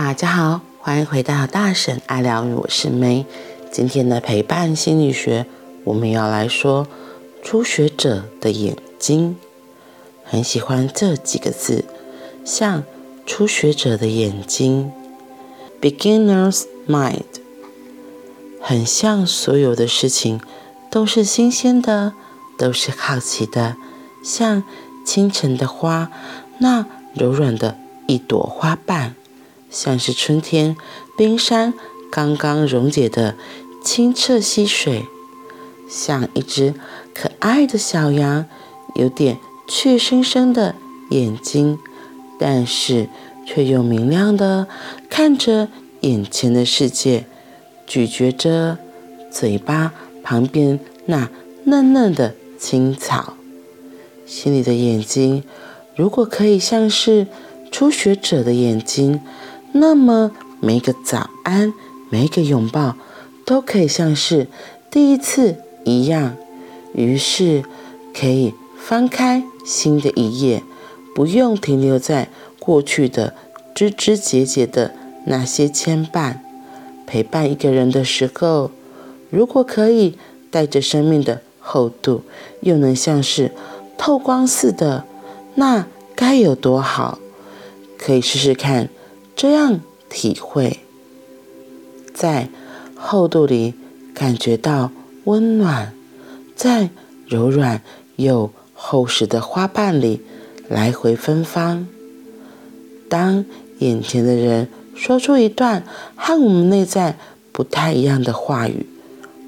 大家好，欢迎回到大婶爱疗愈，我是梅。今天的陪伴心理学，我们要来说初学者的眼睛。很喜欢这几个字，像初学者的眼睛 （beginner's mind），很像所有的事情都是新鲜的，都是好奇的，像清晨的花，那柔软的一朵花瓣。像是春天冰山刚刚溶解的清澈溪水，像一只可爱的小羊，有点怯生生的眼睛，但是却又明亮的看着眼前的世界，咀嚼着嘴巴旁边那嫩嫩的青草。心里的眼睛，如果可以像是初学者的眼睛。那么每个早安，每个拥抱，都可以像是第一次一样。于是可以翻开新的一页，不用停留在过去的枝枝节节的那些牵绊。陪伴一个人的时候，如果可以带着生命的厚度，又能像是透光似的，那该有多好！可以试试看。这样体会，在厚度里感觉到温暖，在柔软又厚实的花瓣里来回芬芳。当眼前的人说出一段和我们内在不太一样的话语，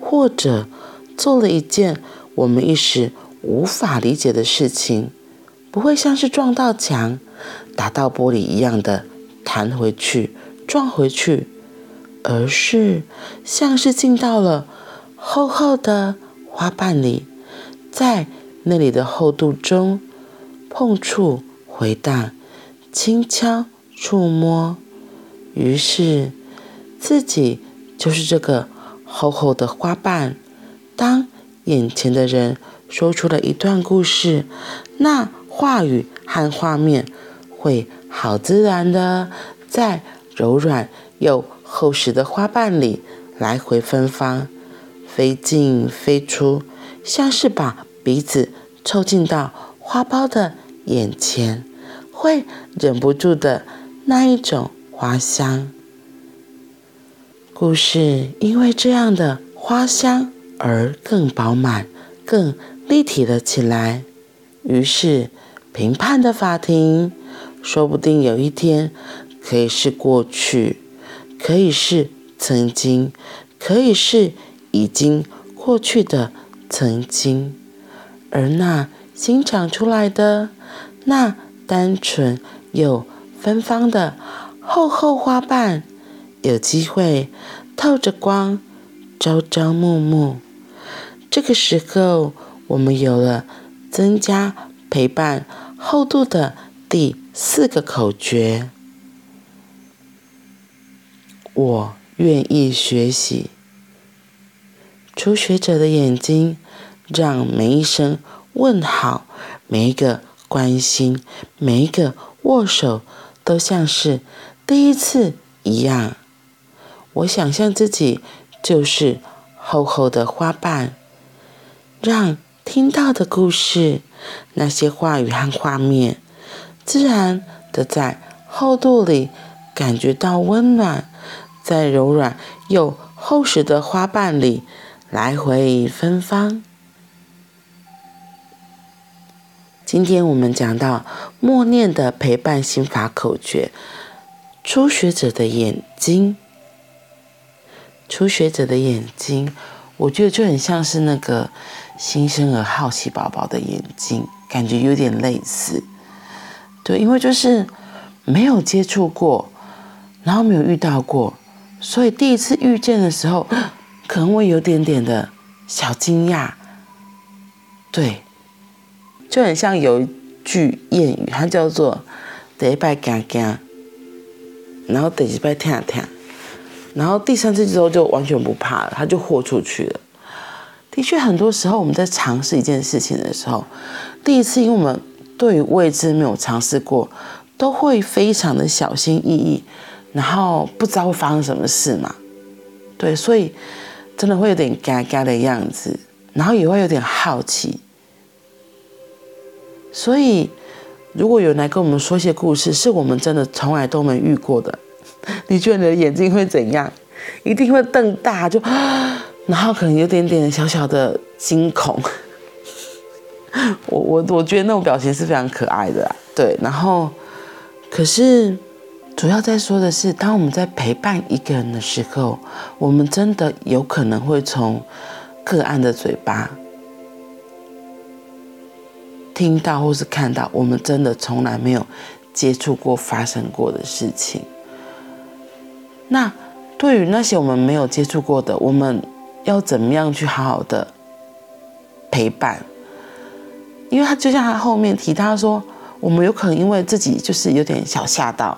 或者做了一件我们一时无法理解的事情，不会像是撞到墙、打到玻璃一样的。弹回去，撞回去，而是像是进到了厚厚的花瓣里，在那里的厚度中碰触、回荡、轻敲、触摸，于是自己就是这个厚厚的花瓣。当眼前的人说出了一段故事，那话语和画面会。好自然的，在柔软又厚实的花瓣里来回芬芳，飞进飞出，像是把鼻子凑近到花苞的眼前，会忍不住的那一种花香。故事因为这样的花香而更饱满、更立体了起来。于是，评判的法庭。说不定有一天，可以是过去，可以是曾经，可以是已经过去的曾经，而那新长出来的，那单纯又芬芳的厚厚花瓣，有机会透着光，朝朝暮暮。这个时候，我们有了增加陪伴厚度的第四个口诀，我愿意学习。初学者的眼睛，让每一声问好、每一个关心、每一个握手，都像是第一次一样。我想象自己就是厚厚的花瓣，让听到的故事、那些话语和画面。自然的在厚度里感觉到温暖，在柔软又厚实的花瓣里来回芬芳。今天我们讲到默念的陪伴心法口诀：初学者的眼睛，初学者的眼睛，我觉得就很像是那个新生儿好奇宝宝的眼睛，感觉有点类似。对，因为就是没有接触过，然后没有遇到过，所以第一次遇见的时候，可能会有点点的小惊讶。对，就很像有一句谚语，它叫做“第一拜惊惊”，然后第二拜听听，然后第三次之后就完全不怕了，他就豁出去了。的确，很多时候我们在尝试一件事情的时候，第一次因为我们。对于未知没有尝试过，都会非常的小心翼翼，然后不知道会发生什么事嘛，对，所以真的会有点尴尬的样子，然后也会有点好奇。所以，如果有人来跟我们说一些故事，是我们真的从来都没遇过的，你觉得你的眼睛会怎样？一定会瞪大，就，然后可能有点点小小的惊恐。我我我觉得那种表情是非常可爱的，对。然后，可是主要在说的是，当我们在陪伴一个人的时候，我们真的有可能会从个案的嘴巴。听到或是看到，我们真的从来没有接触过、发生过的事情。那对于那些我们没有接触过的，我们要怎么样去好好的陪伴？因为他就像他后面提到说，我们有可能因为自己就是有点小吓到，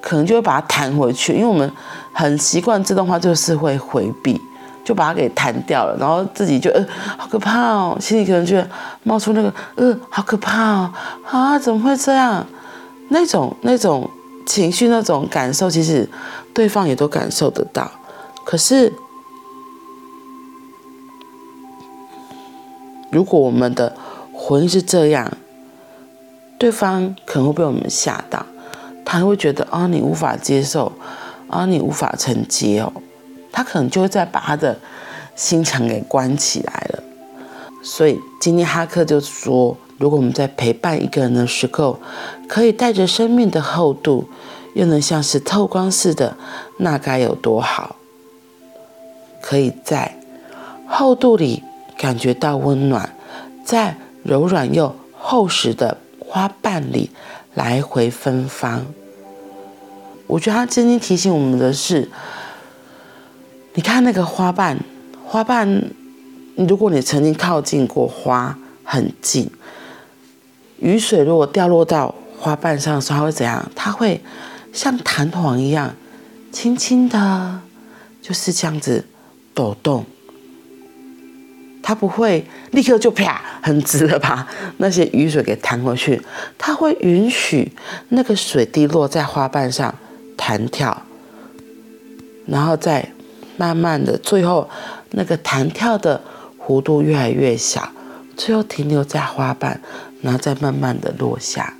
可能就会把它弹回去，因为我们很习惯自动化，就是会回避。就把它给弹掉了，然后自己就呃好可怕哦，心里可能就冒出那个呃好可怕哦啊怎么会这样？那种那种情绪那种感受，其实对方也都感受得到。可是如果我们的回应是这样，对方可能会被我们吓到，他会觉得啊你无法接受啊你无法承接哦。他可能就会再把他的心墙给关起来了，所以今天哈克就说，如果我们在陪伴一个人的时候，可以带着生命的厚度，又能像是透光似的，那该有多好？可以在厚度里感觉到温暖，在柔软又厚实的花瓣里来回芬芳。我觉得它今天提醒我们的是。你看那个花瓣，花瓣，如果你曾经靠近过花很近，雨水如果掉落到花瓣上的时候，它会怎样？它会像弹簧一样，轻轻的，就是这样子抖动。它不会立刻就啪很直的把那些雨水给弹回去，它会允许那个水滴落在花瓣上弹跳，然后再。慢慢的，最后那个弹跳的弧度越来越小，最后停留在花瓣，然后再慢慢的落下。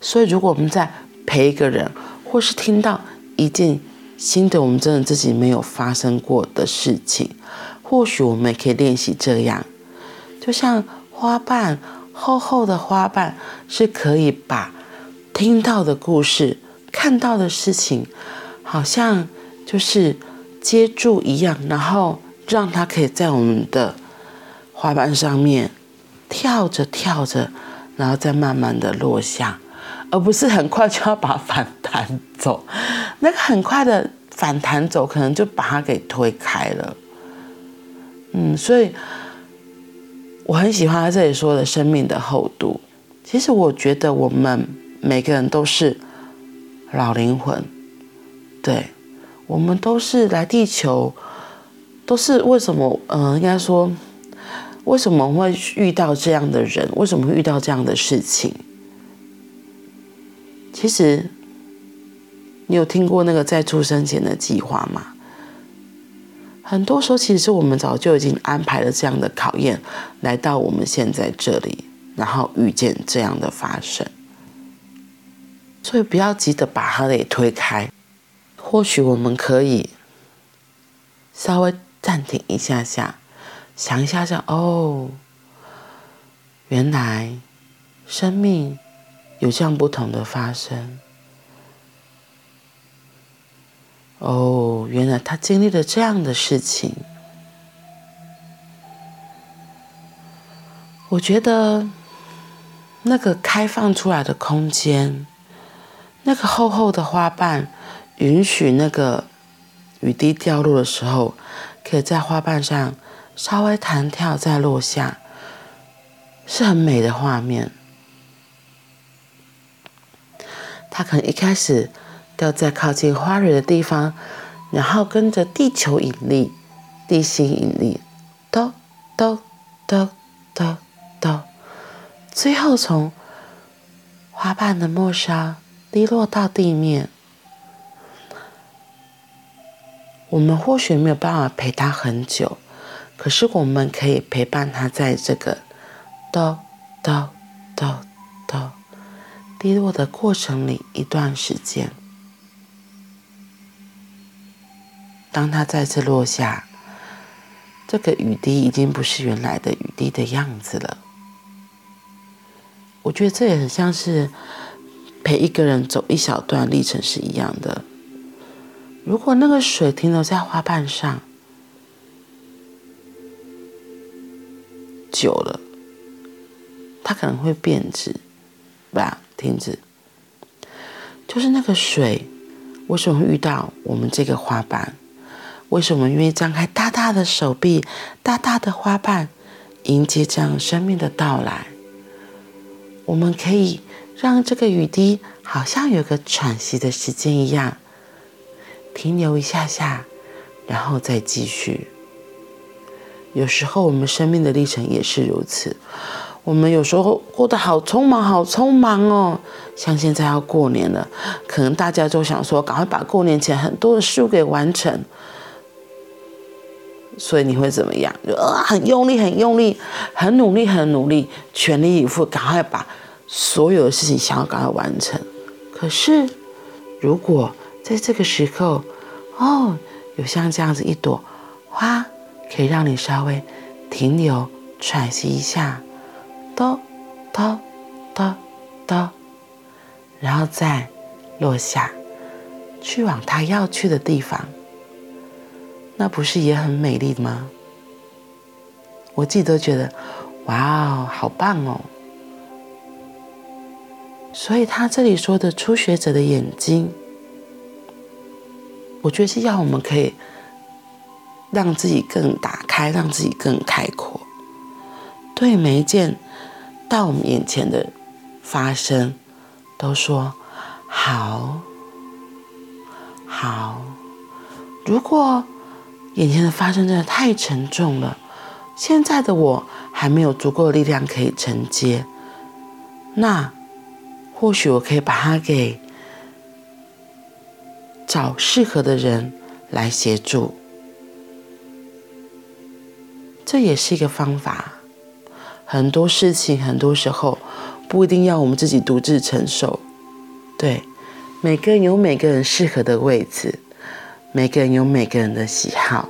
所以，如果我们在陪一个人，或是听到一件新的我们真的自己没有发生过的事情，或许我们也可以练习这样，就像花瓣，厚厚的花瓣是可以把听到的故事、看到的事情，好像就是。接住一样，然后让它可以在我们的花瓣上面跳着跳着，然后再慢慢的落下，而不是很快就要把反弹走。那个很快的反弹走，可能就把它给推开了。嗯，所以我很喜欢他这里说的生命的厚度。其实我觉得我们每个人都是老灵魂，对。我们都是来地球，都是为什么？嗯、呃，应该说，为什么会遇到这样的人？为什么会遇到这样的事情？其实，你有听过那个在出生前的计划吗？很多时候，其实我们早就已经安排了这样的考验，来到我们现在这里，然后遇见这样的发生。所以，不要急着把它给推开。或许我们可以稍微暂停一下下，想一下下哦，原来生命有这样不同的发生。哦，原来他经历了这样的事情。我觉得那个开放出来的空间，那个厚厚的花瓣。允许那个雨滴掉落的时候，可以在花瓣上稍微弹跳再落下，是很美的画面。他可能一开始掉在靠近花蕊的地方，然后跟着地球引力、地心引力，咚咚咚咚咚，最后从花瓣的末梢滴落到地面。我们或许没有办法陪他很久，可是我们可以陪伴他在这个咚咚咚咚滴落的过程里一段时间。当它再次落下，这个雨滴已经不是原来的雨滴的样子了。我觉得这也很像是陪一个人走一小段历程是一样的。如果那个水停留在花瓣上久了，它可能会变质，吧？停止。就是那个水为什么会遇到我们这个花瓣？为什么愿意张开大大的手臂、大大的花瓣，迎接这样生命的到来？我们可以让这个雨滴好像有个喘息的时间一样。停留一下下，然后再继续。有时候我们生命的历程也是如此。我们有时候过得好匆忙，好匆忙哦。像现在要过年了，可能大家都想说，赶快把过年前很多的事物给完成。所以你会怎么样？就啊，很用力，很用力，很努力，很努力，全力以赴，赶快把所有的事情想要赶快完成。可是如果在这个时候，哦，有像这样子一朵花，可以让你稍微停留、喘息一下，哆哆哆哆，然后再落下，去往它要去的地方，那不是也很美丽吗？我自己都觉得，哇哦，好棒哦！所以他这里说的初学者的眼睛。我觉得是要我们可以让自己更打开，让自己更开阔，对每一件到我们眼前的发生，都说好，好。如果眼前的发生真的太沉重了，现在的我还没有足够的力量可以承接，那或许我可以把它给。找适合的人来协助，这也是一个方法。很多事情，很多时候不一定要我们自己独自承受。对，每个人有每个人适合的位置，每个人有每个人的喜好，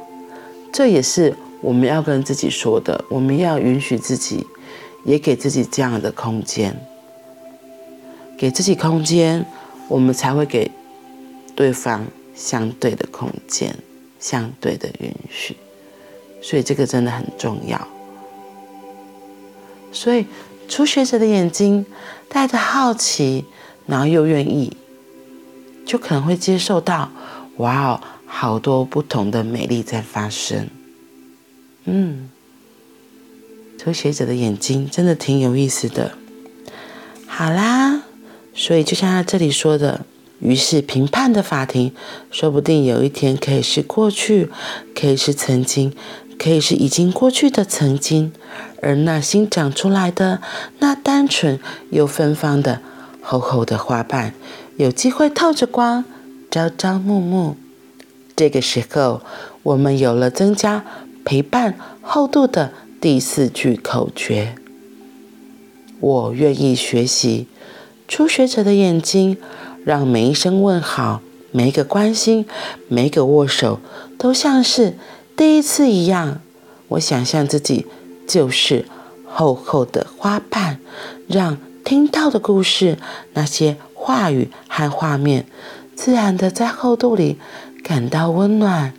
这也是我们要跟自己说的。我们要允许自己，也给自己这样的空间，给自己空间，我们才会给。对方相对的空间，相对的允许，所以这个真的很重要。所以初学者的眼睛带着好奇，然后又愿意，就可能会接受到，哇哦，好多不同的美丽在发生。嗯，初学者的眼睛真的挺有意思的。好啦，所以就像他这里说的。于是，评判的法庭，说不定有一天可以是过去，可以是曾经，可以是已经过去的曾经，而那新长出来的那单纯又芬芳的厚厚的花瓣，有机会透着光，朝朝暮暮。这个时候，我们有了增加陪伴厚度的第四句口诀：我愿意学习。初学者的眼睛。让每一声问好，每一个关心，每一个握手，都像是第一次一样。我想象自己就是厚厚的花瓣，让听到的故事，那些话语和画面，自然的在厚度里感到温暖，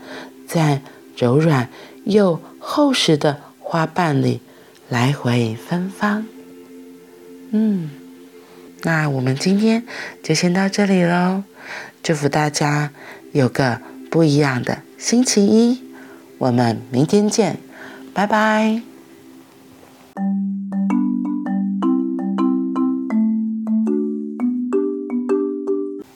在柔软又厚实的花瓣里来回芬芳。嗯。那我们今天就先到这里喽，祝福大家有个不一样的星期一，我们明天见，拜拜。